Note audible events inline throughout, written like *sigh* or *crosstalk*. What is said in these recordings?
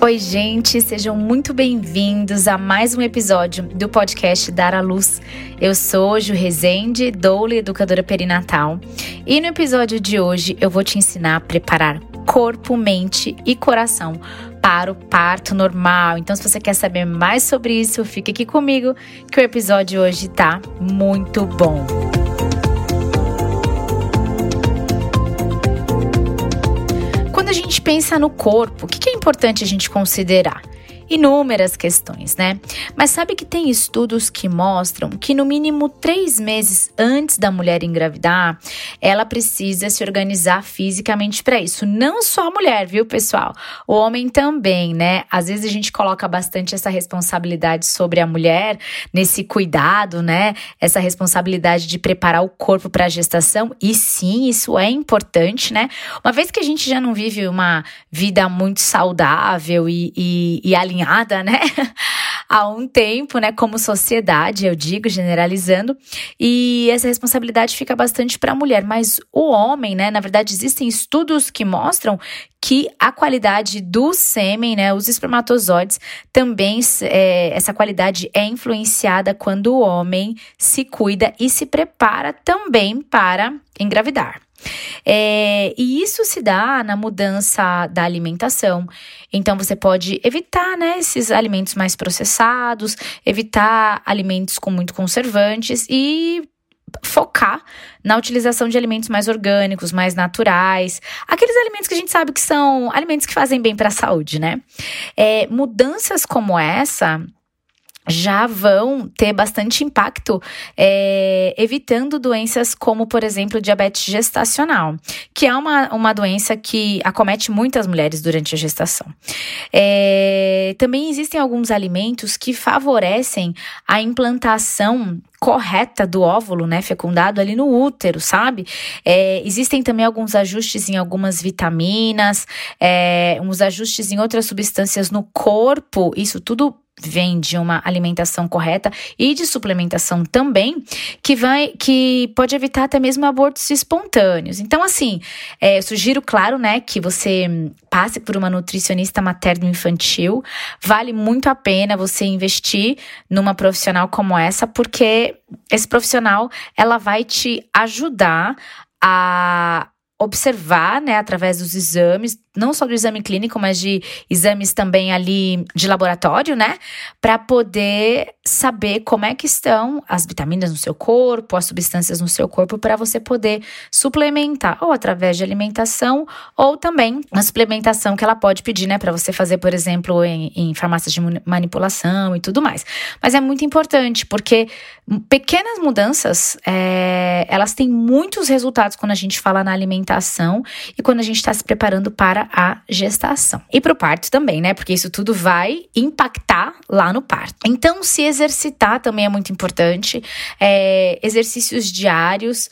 Oi, gente, sejam muito bem-vindos a mais um episódio do podcast Dar à Luz. Eu sou Ju Rezende, doula e educadora perinatal, e no episódio de hoje eu vou te ensinar a preparar corpo, mente e coração para o parto normal. Então, se você quer saber mais sobre isso, fique aqui comigo que o episódio hoje tá muito bom. Quando gente pensa no corpo, o que é importante a gente considerar? Inúmeras questões, né? Mas sabe que tem estudos que mostram que no mínimo três meses antes da mulher engravidar, ela precisa se organizar fisicamente para isso. Não só a mulher, viu, pessoal? O homem também, né? Às vezes a gente coloca bastante essa responsabilidade sobre a mulher, nesse cuidado, né? Essa responsabilidade de preparar o corpo para a gestação. E sim, isso é importante, né? Uma vez que a gente já não vive uma vida muito saudável e, e, e alinhada, caminhada, né? *laughs* Há um tempo, né, como sociedade, eu digo, generalizando, e essa responsabilidade fica bastante para a mulher, mas o homem, né, na verdade, existem estudos que mostram que a qualidade do sêmen, né, os espermatozoides, também é, essa qualidade é influenciada quando o homem se cuida e se prepara também para engravidar. É, e isso se dá na mudança da alimentação. Então, você pode evitar né, esses alimentos mais processados, evitar alimentos com muito conservantes e focar na utilização de alimentos mais orgânicos, mais naturais, aqueles alimentos que a gente sabe que são alimentos que fazem bem para a saúde, né? É, mudanças como essa já vão ter bastante impacto, é, evitando doenças como, por exemplo, diabetes gestacional, que é uma, uma doença que acomete muitas mulheres durante a gestação. É, também existem alguns alimentos que favorecem a implantação correta do óvulo, né, fecundado ali no útero, sabe? É, existem também alguns ajustes em algumas vitaminas, é, uns ajustes em outras substâncias no corpo, isso tudo vem de uma alimentação correta e de suplementação também, que vai que pode evitar até mesmo abortos espontâneos. Então, assim, é, eu sugiro, claro, né, que você passe por uma nutricionista materno-infantil. Vale muito a pena você investir numa profissional como essa, porque esse profissional ela vai te ajudar a observar, né, através dos exames, não só do exame clínico, mas de exames também ali de laboratório, né, para poder saber como é que estão as vitaminas no seu corpo, as substâncias no seu corpo, para você poder suplementar, ou através de alimentação, ou também a suplementação que ela pode pedir, né, para você fazer, por exemplo, em, em farmácias de manipulação e tudo mais. Mas é muito importante, porque pequenas mudanças, é, elas têm muitos resultados quando a gente fala na alimentação e quando a gente está se preparando para a gestação. E para o parto também, né? Porque isso tudo vai impactar lá no parto. Então, se exercitar também é muito importante. É, exercícios diários.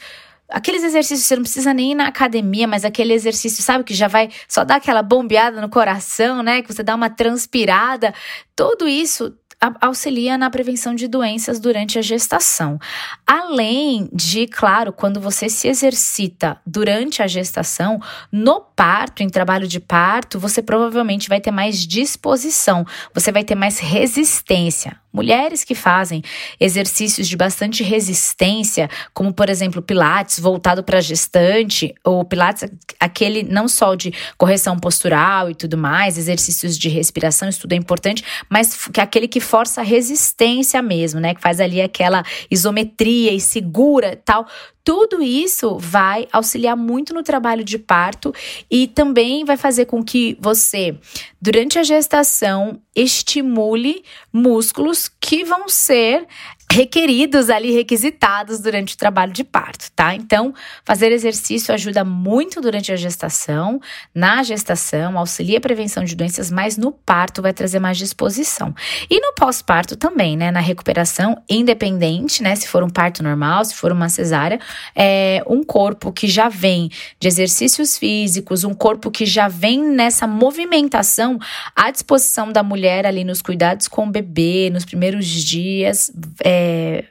Aqueles exercícios, você não precisa nem ir na academia, mas aquele exercício, sabe, que já vai só dar aquela bombeada no coração, né? Que você dá uma transpirada. Tudo isso auxilia na prevenção de doenças durante a gestação. Além de, claro, quando você se exercita durante a gestação, no parto, em trabalho de parto, você provavelmente vai ter mais disposição, você vai ter mais resistência. Mulheres que fazem exercícios de bastante resistência, como por exemplo Pilates voltado para gestante, ou Pilates aquele não só de correção postural e tudo mais, exercícios de respiração, isso tudo é importante, mas que é aquele que força a resistência mesmo, né? Que faz ali aquela isometria e segura tal. Tudo isso vai auxiliar muito no trabalho de parto e também vai fazer com que você, durante a gestação, estimule músculos que vão ser requeridos ali, requisitados durante o trabalho de parto, tá? Então, fazer exercício ajuda muito durante a gestação, na gestação, auxilia a prevenção de doenças, mas no parto vai trazer mais disposição. E no pós-parto também, né? Na recuperação, independente, né? Se for um parto normal, se for uma cesárea, é um corpo que já vem de exercícios físicos, um corpo que já vem nessa movimentação à disposição da mulher ali nos cuidados com o bebê, nos primeiros dias, é,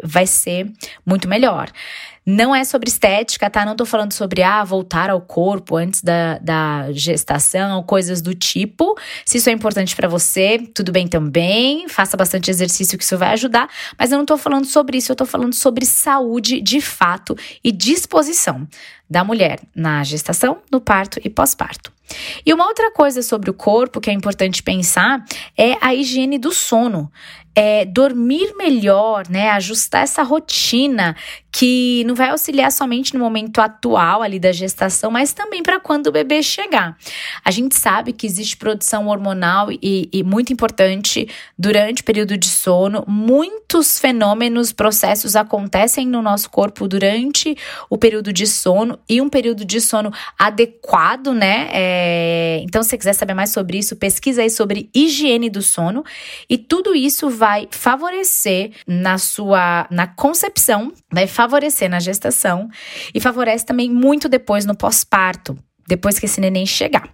vai ser muito melhor. Não é sobre estética, tá? Não tô falando sobre, ah, voltar ao corpo antes da, da gestação, coisas do tipo. Se isso é importante para você, tudo bem também. Faça bastante exercício que isso vai ajudar. Mas eu não tô falando sobre isso, eu tô falando sobre saúde de fato e disposição da mulher na gestação, no parto e pós-parto. E uma outra coisa sobre o corpo que é importante pensar é a higiene do sono é, dormir melhor, né? Ajustar essa rotina que não vai auxiliar somente no momento atual ali da gestação, mas também para quando o bebê chegar. A gente sabe que existe produção hormonal e, e muito importante durante o período de sono. Muitos fenômenos, processos acontecem no nosso corpo durante o período de sono e um período de sono adequado, né? É, então, se você quiser saber mais sobre isso, pesquisa aí sobre higiene do sono e tudo isso vai vai favorecer na sua na concepção, vai favorecer na gestação e favorece também muito depois no pós-parto, depois que esse neném chegar.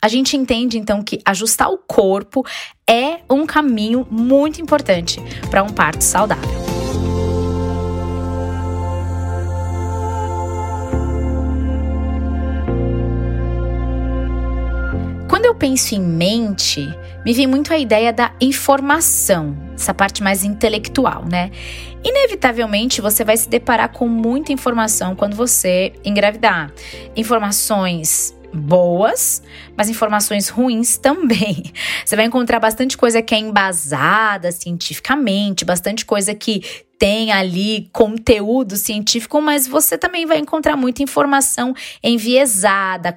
A gente entende então que ajustar o corpo é um caminho muito importante para um parto saudável. Penso em mente, me vem muito a ideia da informação, essa parte mais intelectual, né? Inevitavelmente você vai se deparar com muita informação quando você engravidar. Informações boas, mas informações ruins *laughs* também. Você vai encontrar bastante coisa que é embasada cientificamente, bastante coisa que tem ali conteúdo científico, mas você também vai encontrar muita informação enviesada,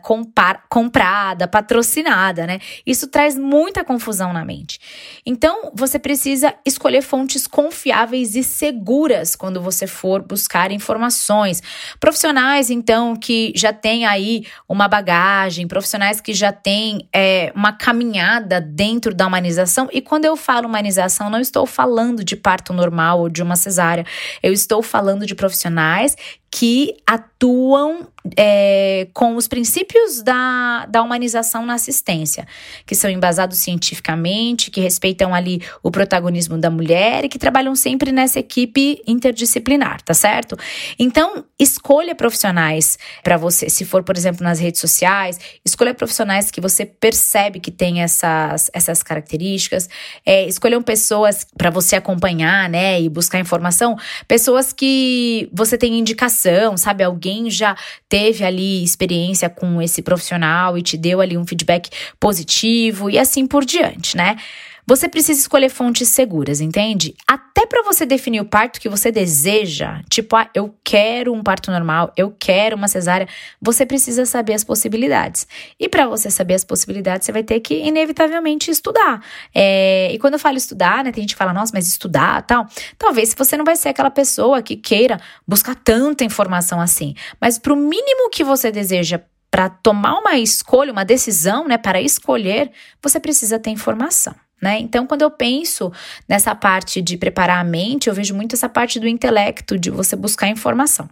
comprada, patrocinada, né? Isso traz muita confusão na mente. Então, você precisa escolher fontes confiáveis e seguras quando você for buscar informações. Profissionais, então, que já têm aí uma bagagem, profissionais que já têm é, uma caminhada dentro da humanização. E quando eu falo humanização, não estou falando de parto normal ou de uma cesárea área. Eu estou falando de profissionais que atuam é, com os princípios da, da humanização na assistência, que são embasados cientificamente, que respeitam ali o protagonismo da mulher e que trabalham sempre nessa equipe interdisciplinar, tá certo? Então, escolha profissionais para você. Se for, por exemplo, nas redes sociais, escolha profissionais que você percebe que tem essas, essas características. É, escolham pessoas para você acompanhar, né, e buscar informação, pessoas que você tem indicação sabe? Alguém já teve ali experiência com esse profissional e te deu ali um feedback positivo e assim por diante, né? Você precisa escolher fontes seguras, entende? Até para você definir o parto que você deseja, tipo, ah, eu quero um parto normal, eu quero uma cesárea, você precisa saber as possibilidades. E para você saber as possibilidades, você vai ter que inevitavelmente estudar. É, e quando eu falo estudar, né, tem gente que fala, nossa, mas estudar, tal. Talvez você não vai ser aquela pessoa que queira buscar tanta informação assim, mas para o mínimo que você deseja para tomar uma escolha, uma decisão, né, para escolher, você precisa ter informação. Né? Então, quando eu penso nessa parte de preparar a mente, eu vejo muito essa parte do intelecto, de você buscar informação.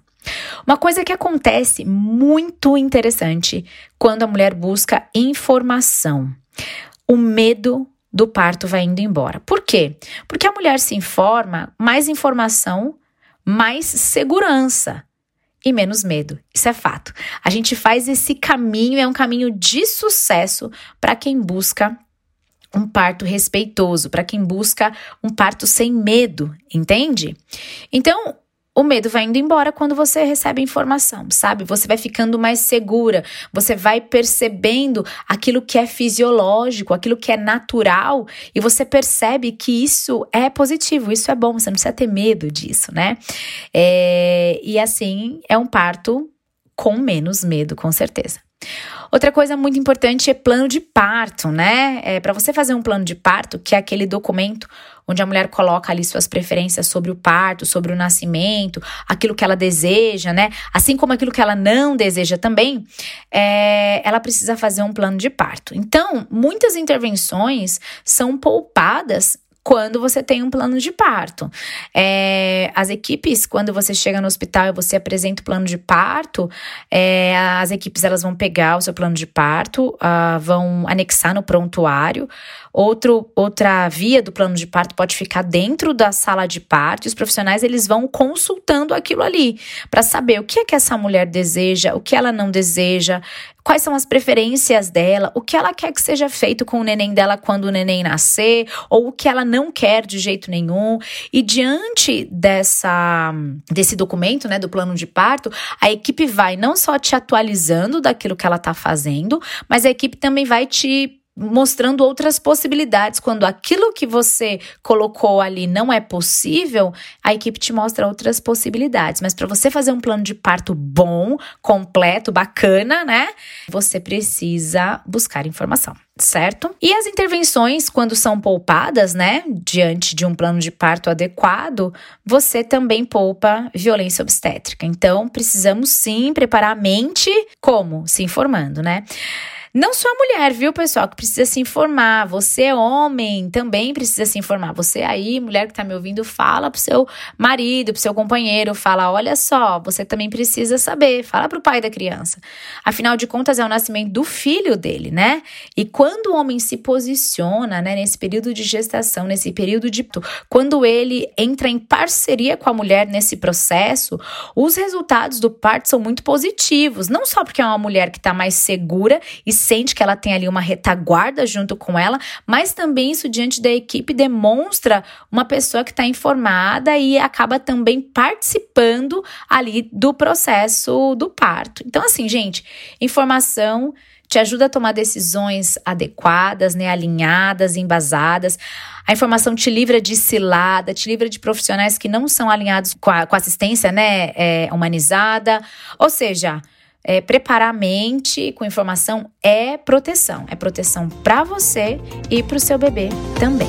Uma coisa que acontece muito interessante quando a mulher busca informação: o medo do parto vai indo embora. Por quê? Porque a mulher se informa, mais informação, mais segurança e menos medo. Isso é fato. A gente faz esse caminho, é um caminho de sucesso para quem busca um parto respeitoso, para quem busca um parto sem medo, entende? Então, o medo vai indo embora quando você recebe informação, sabe? Você vai ficando mais segura, você vai percebendo aquilo que é fisiológico, aquilo que é natural, e você percebe que isso é positivo, isso é bom, você não precisa ter medo disso, né? É, e assim é um parto com menos medo, com certeza. Outra coisa muito importante é plano de parto, né? É, para você fazer um plano de parto, que é aquele documento onde a mulher coloca ali suas preferências sobre o parto, sobre o nascimento, aquilo que ela deseja, né? Assim como aquilo que ela não deseja também, é, ela precisa fazer um plano de parto. Então, muitas intervenções são poupadas quando você tem um plano de parto. É, as equipes, quando você chega no hospital e você apresenta o plano de parto, é, as equipes elas vão pegar o seu plano de parto, uh, vão anexar no prontuário. Outro, outra via do plano de parto pode ficar dentro da sala de parto. E os profissionais eles vão consultando aquilo ali para saber o que é que essa mulher deseja, o que ela não deseja, quais são as preferências dela, o que ela quer que seja feito com o neném dela quando o neném nascer, ou o que ela não quer de jeito nenhum. E diante dessa desse documento, né, do plano de parto, a equipe vai não só te atualizando daquilo que ela está fazendo, mas a equipe também vai te mostrando outras possibilidades. Quando aquilo que você colocou ali não é possível, a equipe te mostra outras possibilidades. Mas para você fazer um plano de parto bom, completo, bacana, né? Você precisa buscar informação. Certo? E as intervenções, quando são poupadas, né, diante de um plano de parto adequado, você também poupa violência obstétrica. Então, precisamos sim preparar a mente, como? Se informando, né? Não só a mulher, viu, pessoal, que precisa se informar. Você, homem, também precisa se informar. Você aí, mulher que tá me ouvindo, fala pro seu marido, pro seu companheiro, fala: olha só, você também precisa saber. Fala pro pai da criança. Afinal de contas, é o nascimento do filho dele, né? E quando o homem se posiciona, né, nesse período de gestação, nesse período de. Quando ele entra em parceria com a mulher nesse processo, os resultados do parto são muito positivos. Não só porque é uma mulher que tá mais segura e sente que ela tem ali uma retaguarda junto com ela, mas também isso diante da equipe demonstra uma pessoa que está informada e acaba também participando ali do processo do parto. Então, assim, gente, informação te ajuda a tomar decisões adequadas, né, alinhadas, embasadas. A informação te livra de cilada, te livra de profissionais que não são alinhados com a, com a assistência, né, é, humanizada. Ou seja, é, preparar a mente com informação é proteção. É proteção para você e para o seu bebê também.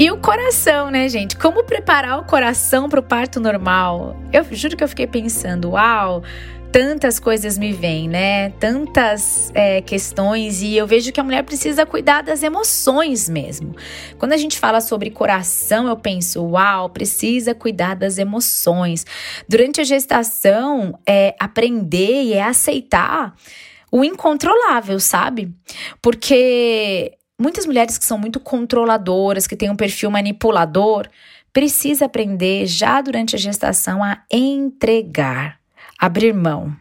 E o coração, né, gente? Como preparar o coração para o parto normal? Eu juro que eu fiquei pensando, uau, tantas coisas me vêm, né? Tantas é, questões e eu vejo que a mulher precisa cuidar das emoções mesmo. Quando a gente fala sobre coração, eu penso, uau, precisa cuidar das emoções. Durante a gestação, é aprender e é aceitar o incontrolável, sabe? Porque muitas mulheres que são muito controladoras, que têm um perfil manipulador, precisa aprender já durante a gestação a entregar abrir mão.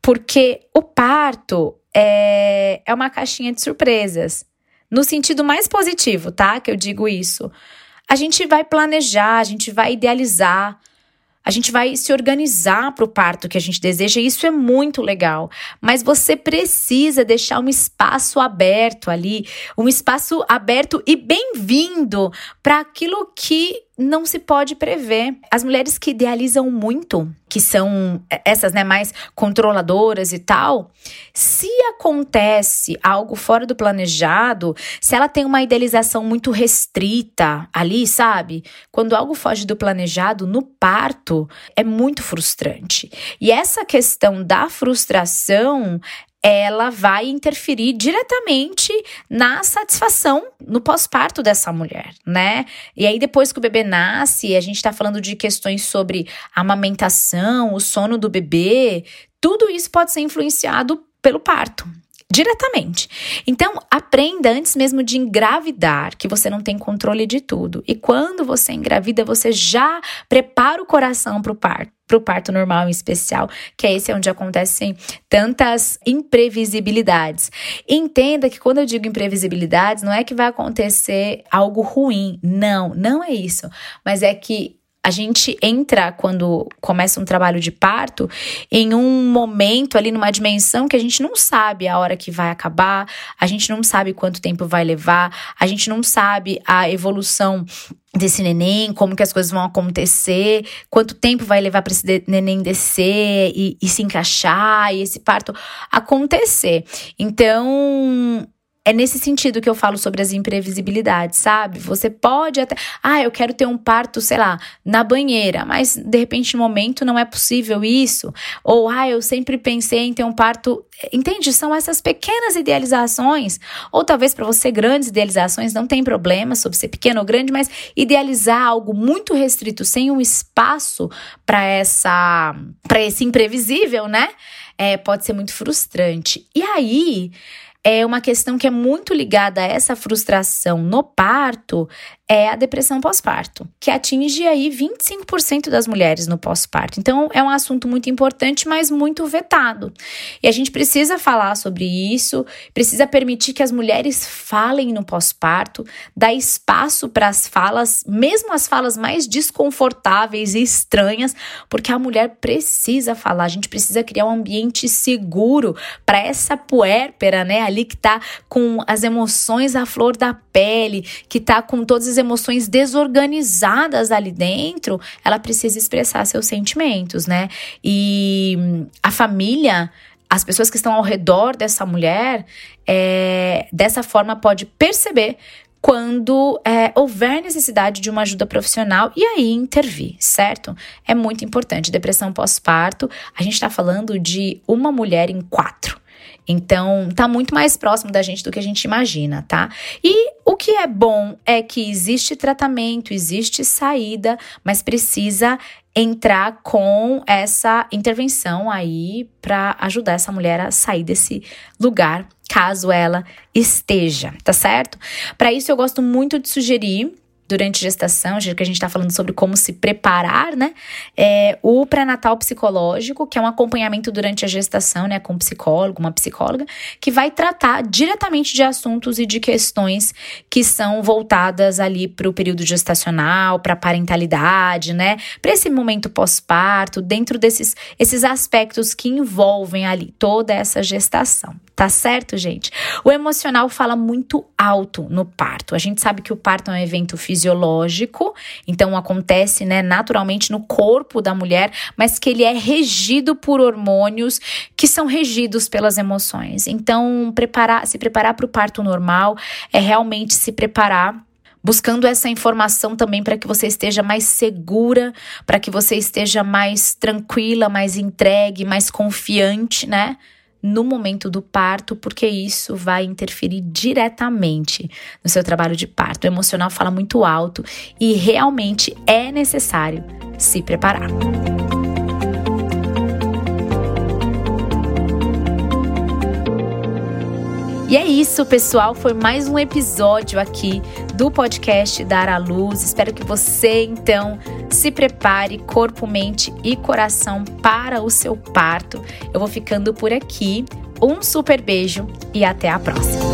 Porque o parto é, é uma caixinha de surpresas. No sentido mais positivo, tá? Que eu digo isso. A gente vai planejar, a gente vai idealizar, a gente vai se organizar para o parto que a gente deseja, e isso é muito legal. Mas você precisa deixar um espaço aberto ali, um espaço aberto e bem-vindo para aquilo que não se pode prever. As mulheres que idealizam muito, que são essas, né, mais controladoras e tal, se acontece algo fora do planejado, se ela tem uma idealização muito restrita ali, sabe? Quando algo foge do planejado no parto, é muito frustrante. E essa questão da frustração ela vai interferir diretamente na satisfação no pós-parto dessa mulher, né? E aí, depois que o bebê nasce, a gente está falando de questões sobre amamentação, o sono do bebê, tudo isso pode ser influenciado pelo parto, diretamente. Então, aprenda antes mesmo de engravidar, que você não tem controle de tudo. E quando você engravida, você já prepara o coração para o parto para o parto normal em especial, que é esse onde acontecem tantas imprevisibilidades. Entenda que quando eu digo imprevisibilidades, não é que vai acontecer algo ruim, não, não é isso, mas é que a gente entra quando começa um trabalho de parto em um momento ali numa dimensão que a gente não sabe a hora que vai acabar, a gente não sabe quanto tempo vai levar, a gente não sabe a evolução desse neném, como que as coisas vão acontecer, quanto tempo vai levar para esse neném descer e, e se encaixar e esse parto acontecer. Então, é nesse sentido que eu falo sobre as imprevisibilidades, sabe? Você pode até, ah, eu quero ter um parto, sei lá, na banheira, mas de repente no momento não é possível isso, ou ah, eu sempre pensei em ter um parto, entende? São essas pequenas idealizações, ou talvez para você grandes idealizações, não tem problema sobre ser pequeno ou grande, mas idealizar algo muito restrito sem um espaço para essa para esse imprevisível, né? É, pode ser muito frustrante. E aí, é uma questão que é muito ligada a essa frustração no parto, é a depressão pós-parto, que atinge aí 25% das mulheres no pós-parto. Então, é um assunto muito importante, mas muito vetado. E a gente precisa falar sobre isso, precisa permitir que as mulheres falem no pós-parto, dar espaço para as falas, mesmo as falas mais desconfortáveis e estranhas, porque a mulher precisa falar, a gente precisa criar um ambiente seguro para essa puérpera, né, ali que tá com as emoções à flor da pele, que tá com todas as emoções desorganizadas ali dentro, ela precisa expressar seus sentimentos, né? E a família as pessoas que estão ao redor dessa mulher, é, dessa forma, pode perceber quando é, houver necessidade de uma ajuda profissional e aí intervir, certo? É muito importante. Depressão pós-parto, a gente está falando de uma mulher em quatro. Então, tá muito mais próximo da gente do que a gente imagina, tá? E o que é bom é que existe tratamento, existe saída, mas precisa entrar com essa intervenção aí para ajudar essa mulher a sair desse lugar, caso ela esteja, tá certo? Para isso eu gosto muito de sugerir durante gestação, já que a gente está falando sobre como se preparar, né? É, o pré-natal psicológico, que é um acompanhamento durante a gestação, né, com um psicólogo, uma psicóloga, que vai tratar diretamente de assuntos e de questões que são voltadas ali para o período gestacional, para a parentalidade, né? Para esse momento pós-parto, dentro desses esses aspectos que envolvem ali toda essa gestação. Tá certo, gente? O emocional fala muito alto no parto. A gente sabe que o parto é um evento fisiológico, então acontece, né, naturalmente no corpo da mulher, mas que ele é regido por hormônios que são regidos pelas emoções. Então, preparar, se preparar para o parto normal é realmente se preparar buscando essa informação também para que você esteja mais segura, para que você esteja mais tranquila, mais entregue, mais confiante, né? No momento do parto, porque isso vai interferir diretamente no seu trabalho de parto. O emocional fala muito alto e realmente é necessário se preparar. E é isso, pessoal. Foi mais um episódio aqui do podcast Dar à Luz. Espero que você, então, se prepare corpo, mente e coração para o seu parto. Eu vou ficando por aqui. Um super beijo e até a próxima.